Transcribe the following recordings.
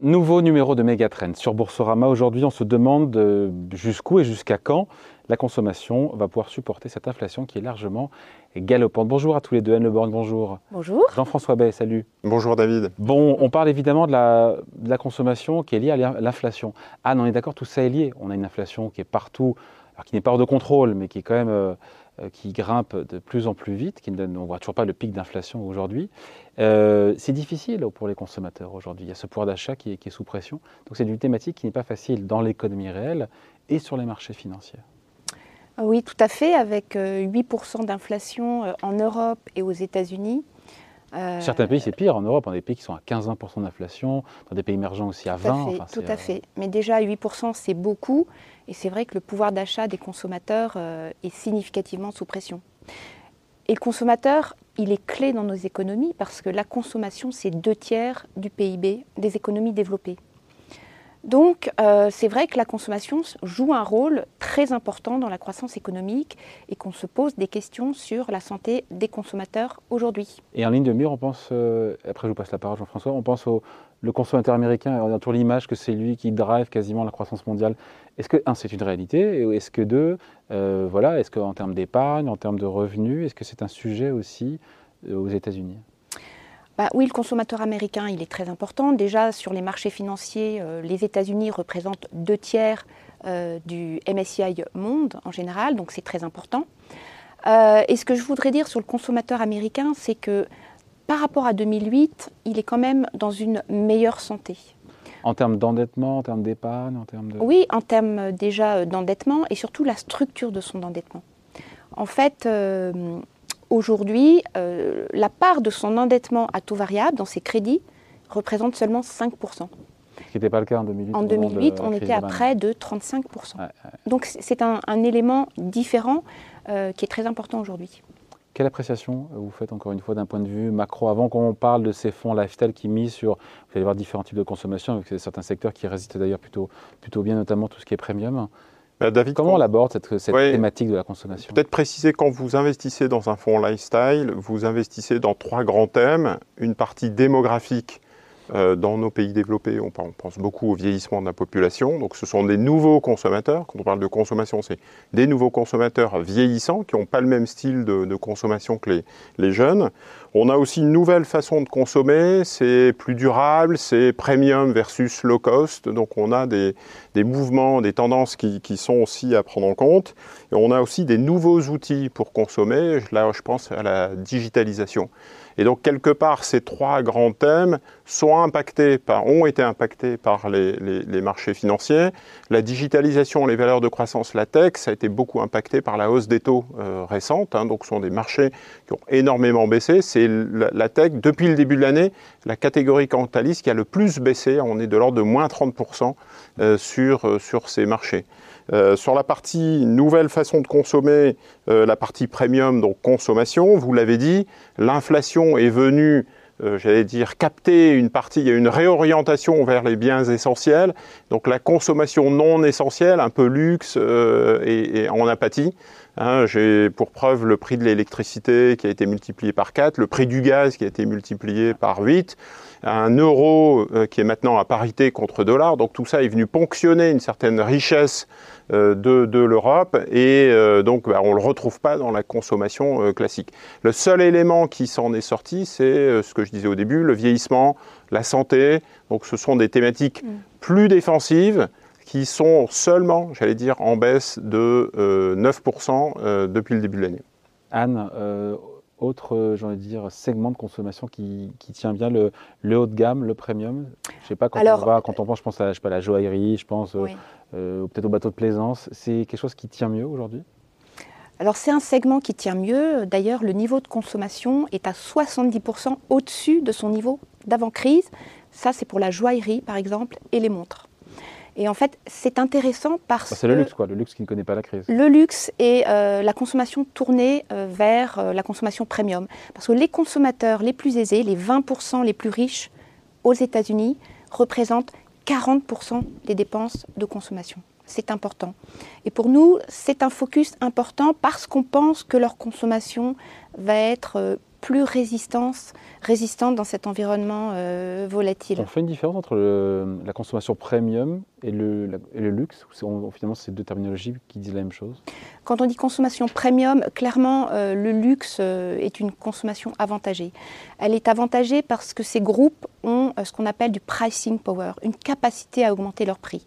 Nouveau numéro de Megatrend sur Boursorama. Aujourd'hui, on se demande euh, jusqu'où et jusqu'à quand la consommation va pouvoir supporter cette inflation qui est largement galopante. Bonjour à tous les deux. Anne Leborn, bonjour. Bonjour. Jean-François Bay, salut. Bonjour David. Bon, on parle évidemment de la, de la consommation qui est liée à l'inflation. Anne, on est d'accord, tout ça est lié. On a une inflation qui est partout, alors qui n'est pas hors de contrôle, mais qui est quand même euh, qui grimpe de plus en plus vite, qui ne on ne voit toujours pas le pic d'inflation aujourd'hui. Euh, c'est difficile pour les consommateurs aujourd'hui. Il y a ce pouvoir d'achat qui, qui, est sous pression. Donc c'est une thématique qui n'est pas facile dans l'économie réelle et sur les marchés financiers. Oui, tout à fait, avec 8% d'inflation en Europe et aux États-Unis. Euh, Certains pays, c'est pire. En Europe, on a des pays qui sont à 15-20% d'inflation, dans des pays émergents aussi à 20%. Tout à fait. tout à fait. Mais déjà, 8%, c'est beaucoup. Et c'est vrai que le pouvoir d'achat des consommateurs euh, est significativement sous pression. Et le consommateur, il est clé dans nos économies parce que la consommation, c'est deux tiers du PIB des économies développées. Donc, euh, c'est vrai que la consommation joue un rôle très important dans la croissance économique et qu'on se pose des questions sur la santé des consommateurs aujourd'hui. Et en ligne de mire, on pense, euh, après je vous passe la parole Jean-François, on pense au consommateur américain, on a toujours l'image que c'est lui qui drive quasiment la croissance mondiale. Est-ce que, un, c'est une réalité Est-ce que, deux, euh, voilà, est-ce qu'en termes d'épargne, en termes de revenus, est-ce que c'est un sujet aussi aux États-Unis? Bah oui, le consommateur américain, il est très important. Déjà, sur les marchés financiers, euh, les États-Unis représentent deux tiers euh, du MSCI Monde en général, donc c'est très important. Euh, et ce que je voudrais dire sur le consommateur américain, c'est que par rapport à 2008, il est quand même dans une meilleure santé. En termes d'endettement, en termes d'épargne, en termes de... Oui, en termes déjà d'endettement et surtout la structure de son endettement. En fait, Aujourd'hui, euh, la part de son endettement à taux variable dans ses crédits représente seulement 5%. Ce qui n'était pas le cas en 2008. En 2008, on était à près de 35%. Donc c'est un, élément différent euh, qui est très important aujourd'hui. Quelle appréciation vous faites encore une fois d'un point de vue macro Avant qu'on parle de ces fonds lifestyle qui misent sur, vous allez voir différents types de consommation, avec certains secteurs qui résistent d'ailleurs plutôt, plutôt bien, notamment tout ce qui est premium. Bah, David, comment on aborde cette, thématique de la consommation Peut-être préciser, quand vous investissez dans un fonds lifestyle, vous investissez dans trois grands thèmes. Une partie démographique euh, dans nos pays développés, on, pense beaucoup au vieillissement de la population. Donc ce sont des nouveaux consommateurs. Quand on parle de consommation, c'est des nouveaux consommateurs vieillissants qui n'ont pas le même style de, consommation que les, jeunes. On a aussi une nouvelle façon de consommer, c'est plus durable, c'est premium versus low cost. Donc on a des, mouvements, des tendances qui, qui, sont aussi à prendre en compte. On a aussi des nouveaux outils pour consommer. Là, je pense à la digitalisation. Et donc, quelque part, ces trois grands thèmes sont impactés par, ont été impactés par les, marchés financiers. La digitalisation, les valeurs de croissance, la tech, ça a été beaucoup impacté par la hausse des taux euh, récente. Hein. donc, ce sont des marchés qui ont énormément baissé. La, tech, depuis le début de l'année, la catégorie Cantalis qui a le plus baissé. On est de l'ordre de moins 30% euh, sur, euh, sur ces marchés. Euh, sur la partie nouvelle façon de consommer, la partie premium, donc consommation, vous l'avez dit, l'inflation est venue j'allais dire, capter une partie, il y a une réorientation vers les biens essentiels, donc la consommation non essentielle, un peu luxe et, en apathie. Hein, J'ai pour preuve le prix de l'électricité qui a été multiplié par 4, le prix du gaz qui a été multiplié par 8 un euro qui est maintenant à parité contre dollar. Donc tout ça est venu ponctionner une certaine richesse euh, de, l'Europe et euh, donc bah, on ne le retrouve pas dans la consommation euh, classique. Le seul élément qui s'en est sorti, c'est ce que je disais au début, le vieillissement, la santé. Donc ce sont des thématiques mm. plus défensives qui sont seulement, j'allais dire, en baisse de 9% depuis le début de l'année. Anne, autre, j'ai envie de dire, segment de consommation qui, tient bien le, haut de gamme, le premium Je sais pas, quand on va, quand on pense, je pense à, je pas, la joaillerie, je pense euh, ou peut-être au bateau de plaisance. C'est quelque chose qui tient mieux aujourd'hui? Alors c'est un segment qui tient mieux. D'ailleurs, le niveau de consommation est à 70% au-dessus de son niveau d'avant-crise. Ça, c'est pour la joaillerie, par exemple, et les montres. Et en fait, c'est intéressant parce que... C'est le luxe, quoi, le luxe qui ne connaît pas la crise. Le luxe et euh, la consommation tournée euh, vers la consommation premium. Parce que les consommateurs les plus aisés, les 20% les plus riches aux États-Unis, représentent 40% des dépenses de consommation. c'est important. Et pour nous, c'est un focus important parce qu'on pense que leur consommation va être euh, plus résistante, résistante dans cet environnement euh, volatile. On fait une différence entre la consommation premium et le, luxe Finalement, c'est deux terminologies qui disent la même chose? Quand on dit consommation premium, clairement, euh, le luxe est une consommation avantagée. Elle est avantagée parce que ces groupes ont ce qu'on appelle du pricing power, une capacité à augmenter leur prix.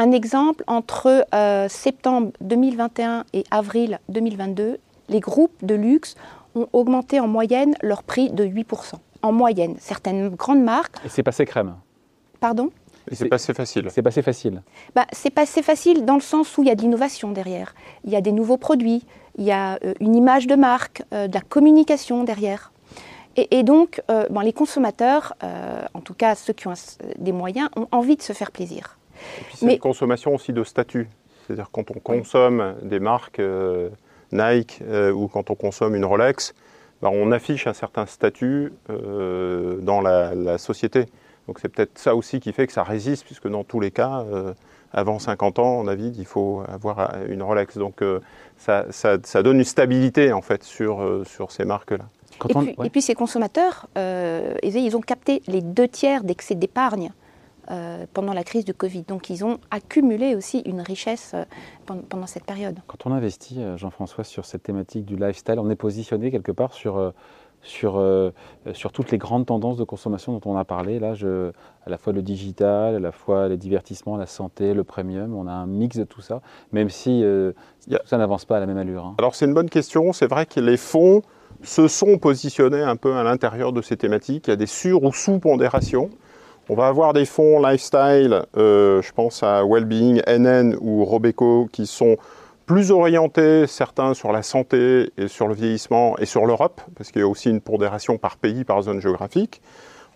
Un exemple, entre euh, septembre 2021 et avril 2022, les groupes de luxe ont augmenté en moyenne leur prix de 8%. En moyenne, certaines grandes marques. Et c'est passé crème Pardon? Et c'est passé facile. C'est passé facile. Bah, c'est passé facile dans le sens où il y a de l'innovation derrière. Il y a des nouveaux produits, il y a euh, une image de marque, euh, de la communication derrière. Et, donc, les consommateurs, en tout cas ceux qui ont des moyens, ont envie de se faire plaisir. Et puis c'est une consommation aussi de statut. C'est-à-dire quand on consomme des marques euh, Nike euh, ou quand on consomme une Rolex, bah, on affiche un certain statut euh, dans la, société. Donc c'est peut-être ça aussi qui fait que ça résiste, puisque dans tous les cas, avant 50 ans, on a dit qu'il faut avoir une Rolex. Donc ça, ça, donne une stabilité en fait sur, sur ces marques-là. Et, puis, ces consommateurs, ils ont capté les deux tiers d'excès d'épargne euh, pendant la crise du Covid. Donc ils ont accumulé aussi une richesse euh, pendant cette période. Quand on investit, euh, Jean-François, sur cette thématique du lifestyle, on est positionné quelque part sur, sur, sur toutes les grandes tendances de consommation dont on a parlé. Là, je, à la fois le digital, à la fois les divertissements, la santé, le premium, on a un mix de tout ça, même si tout ça n'avance pas à la même allure. Hein. Alors c'est une bonne question. C'est vrai que les fonds se sont positionnés un peu à l'intérieur de ces thématiques. Il y a des sur- ou sous-pondérations. On va avoir des fonds lifestyle, euh, je pense à Wellbeing, NN ou Robeco, qui sont plus orientés, certains sur la santé et sur le vieillissement et sur l'Europe, parce qu'il y a aussi une pondération par pays, par zone géographique.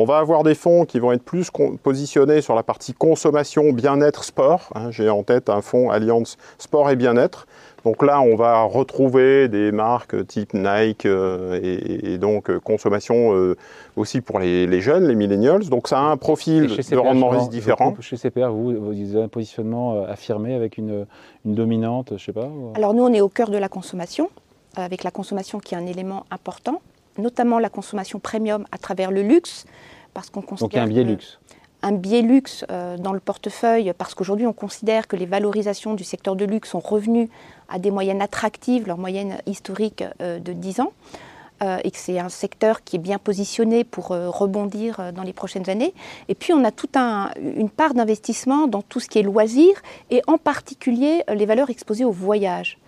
On va avoir des fonds qui vont être plus positionnés sur la partie consommation, bien-être, sport. Hein. J'ai en tête un fonds Alliance Sport et Bien-être, donc là, on va retrouver des marques type Nike euh, et, donc euh, consommation euh, aussi pour les, jeunes, les millennials. Donc ça a un profil de rendement risque différent. Chez CPR, vous, vous avez un positionnement affirmé avec une, dominante, je sais pas Alors nous, on est au cœur de la consommation, avec la consommation qui est un élément important, notamment la consommation premium à travers le luxe, parce qu'on considère. Donc il y a un biais luxe un biais luxe dans le portefeuille parce qu'aujourd'hui on considère que les valorisations du secteur de luxe sont revenues à des moyennes attractives, leur moyenne historique euh, de 10 ans, euh, et que c'est un secteur qui est bien positionné pour euh, rebondir dans les prochaines années. Et puis on a toute un, une part d'investissement dans tout ce qui est loisirs, et en particulier les valeurs exposées au voyage.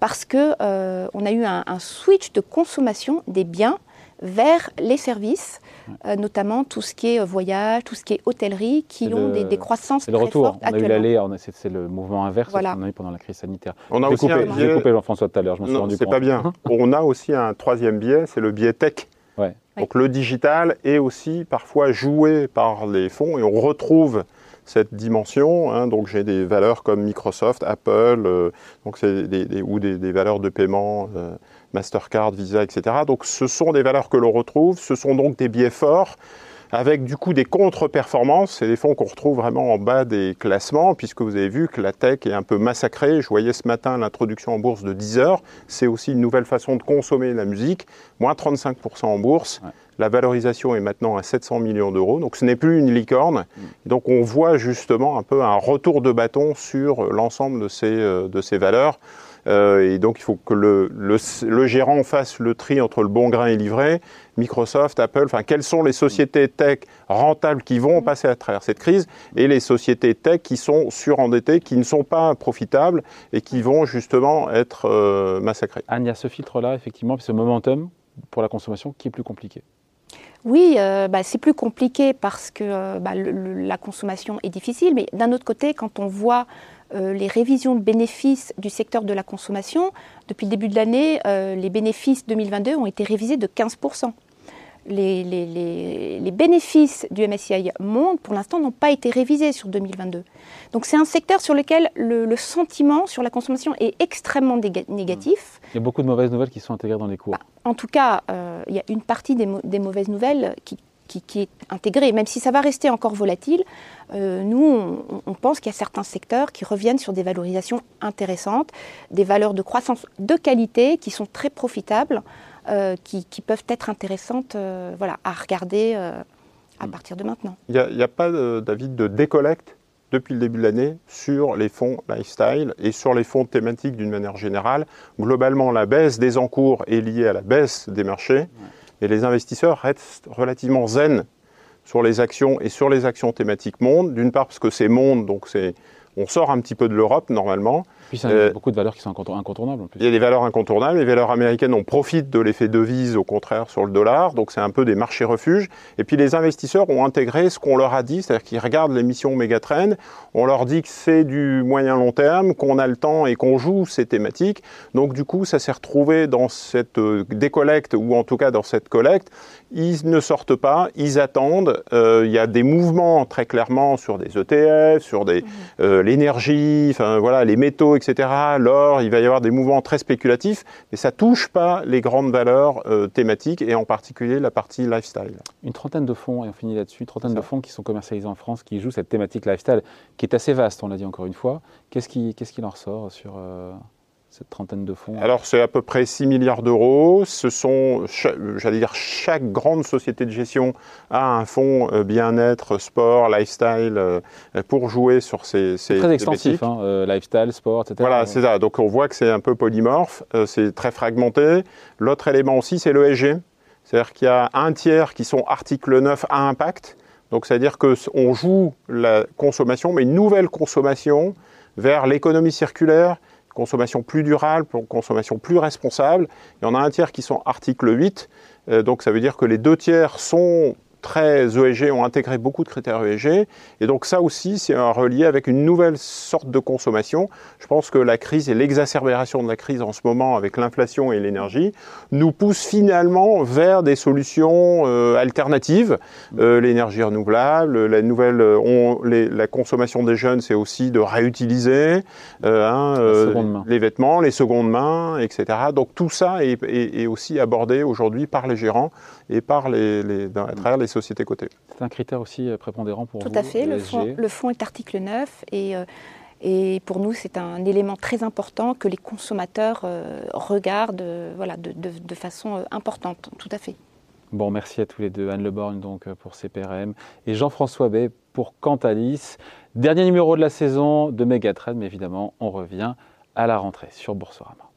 Parce qu'on on a eu un, un switch de consommation des biens vers les services, euh, notamment tout ce qui est euh, voyage, tout ce qui est hôtellerie, qui ont des, des, croissances très le retour. fortes on a eu l'aller, c'est le mouvement inverse qu'on a eu pendant la crise sanitaire. On a aussi coupé, J'ai coupé Jean-François tout à l'heure, je me suis rendu compte. C'est pas bien. on a aussi un troisième biais, c'est le biais tech. Donc le digital est aussi parfois joué par les fonds et on retrouve cette dimension. Hein. donc j'ai des valeurs comme Microsoft, Apple, euh, donc des, ou des, valeurs de paiement. Mastercard, Visa, etc. Donc ce sont des valeurs que l'on retrouve, ce sont donc des biais forts avec du coup des contre-performances. C'est des fonds qu'on retrouve vraiment en bas des classements, puisque vous avez vu que la tech est un peu massacrée. Je voyais ce matin l'introduction en bourse de 10 heures. C'est aussi une nouvelle façon de consommer la musique. Moins 35% en bourse. La valorisation est maintenant à 700 millions d'euros. Donc ce n'est plus une licorne. Mm. Donc on voit justement un peu un retour de bâton sur l'ensemble de ces, euh, de ces valeurs. Euh, et donc il faut que le, le, gérant fasse le tri entre le bon grain et livré. Microsoft, Apple, enfin quelles sont les sociétés tech rentables qui vont passer à travers cette crise et les sociétés tech qui sont surendettées, qui ne sont pas profitables et qui vont justement être euh, massacrées. Anne, il y a ce filtre-là, effectivement, ce momentum pour la consommation qui est plus compliqué. Oui, euh, bah, c'est plus compliqué parce que bah, la consommation est difficile, mais d'un autre côté, quand on voit euh, les révisions de bénéfices du secteur de la consommation, depuis le début de l'année, euh, les bénéfices 2022 ont été révisés de 15%. Les, les, bénéfices du MSCI Monde, pour l'instant, n'ont pas été révisés sur 2022. Donc c'est un secteur sur lequel le, sentiment sur la consommation est extrêmement négatif. Il y a beaucoup de mauvaises nouvelles qui sont intégrées dans les cours. Bah, en tout cas, euh, il y a une partie des, des mauvaises nouvelles qui, qui, est intégré. Même si ça va rester encore volatile, euh, nous, on, pense qu'il y a certains secteurs qui reviennent sur des valorisations intéressantes, des valeurs de croissance de qualité qui sont très profitables, euh, qui, peuvent être intéressantes euh, voilà, à regarder à partir de maintenant. Il n'y a, pas, David, de décollecte depuis le début de l'année sur les fonds lifestyle et sur les fonds thématiques d'une manière générale. Globalement, la baisse des encours est liée à la baisse des marchés et les investisseurs restent relativement zen sur les actions et sur les actions thématiques monde. D'une part parce que c'est monde, donc c'est on sort un petit peu de l'Europe normalement. Puis il y a euh, beaucoup de valeurs qui sont incontournables. En plus. Il y a des valeurs incontournables. Les valeurs américaines, on profite de l'effet devise, au contraire, sur le dollar. Donc c'est un peu des marchés refuges. Et puis les investisseurs ont intégré ce qu'on leur a dit, c'est-à-dire qu'ils regardent l'émission Megatrend. On leur dit que c'est du moyen long terme, qu'on a le temps et qu'on joue ces thématiques. Donc du coup, ça s'est retrouvé dans cette euh, décollecte ou en tout cas dans cette collecte. Ils ne sortent pas, ils attendent. Euh, il y a des mouvements très clairement sur des ETF, sur des mmh. l'énergie, enfin voilà, les métaux, etc. L'or, il va y avoir des mouvements très spéculatifs, mais ça touche pas les grandes valeurs euh, thématiques et en particulier la partie lifestyle. Une trentaine de fonds, et on finit là-dessus, une trentaine de fonds qui sont commercialisés en France, qui jouent cette thématique lifestyle, qui est assez vaste, on l'a dit encore une fois. Qu'est-ce qui, qu'est-ce qui en ressort sur, euh, cette trentaine de fonds Alors c'est à peu près 6 milliards d'euros. Ce sont, j'allais dire, chaque grande société de gestion a un fonds euh, bien-être, sport, lifestyle euh, pour jouer sur ces. C'est très extensif, hein, euh, lifestyle, sport, etc. Voilà, c'est ça. Donc on voit que c'est un peu polymorphe, c'est très fragmenté. L'autre élément aussi, c'est l'ESG. C'est-à-dire qu'il y a un tiers qui sont article 9 à impact. Donc c'est-à-dire qu'on joue la consommation, mais une nouvelle consommation vers l'économie circulaire, consommation plus durable, consommation plus responsable. Il y en a un tiers qui sont article 8, euh, donc ça veut dire que les deux tiers sont très ESG, ont intégré beaucoup de critères ESG. Et donc ça aussi, c'est un relié avec une nouvelle sorte de consommation. Je pense que la crise et l'exacerbation de la crise en ce moment avec l'inflation et l'énergie nous poussent finalement vers des solutions euh, alternatives. Euh, l'énergie renouvelable, la nouvelle, on, les, la consommation des jeunes, c'est aussi de réutiliser euh, hein, les vêtements, les secondes mains, etc. Donc tout ça est, est, est aussi abordé aujourd'hui par les gérants et par les, les, à travers les sociétés cotées. C'est un critère aussi euh, prépondérant pour Tout vous Tout à fait. Le fonds, le fonds, est article 9 et, euh, et pour nous, c'est un élément très important que les consommateurs euh, regardent voilà, de, de, de, façon importante. Tout à fait. Bon, merci à tous les deux. Anne Leborgne donc pour CPRM et Jean-François Bay pour Cantalis. Dernier numéro de la saison de Megatrend, mais évidemment, on revient à la rentrée sur Boursorama.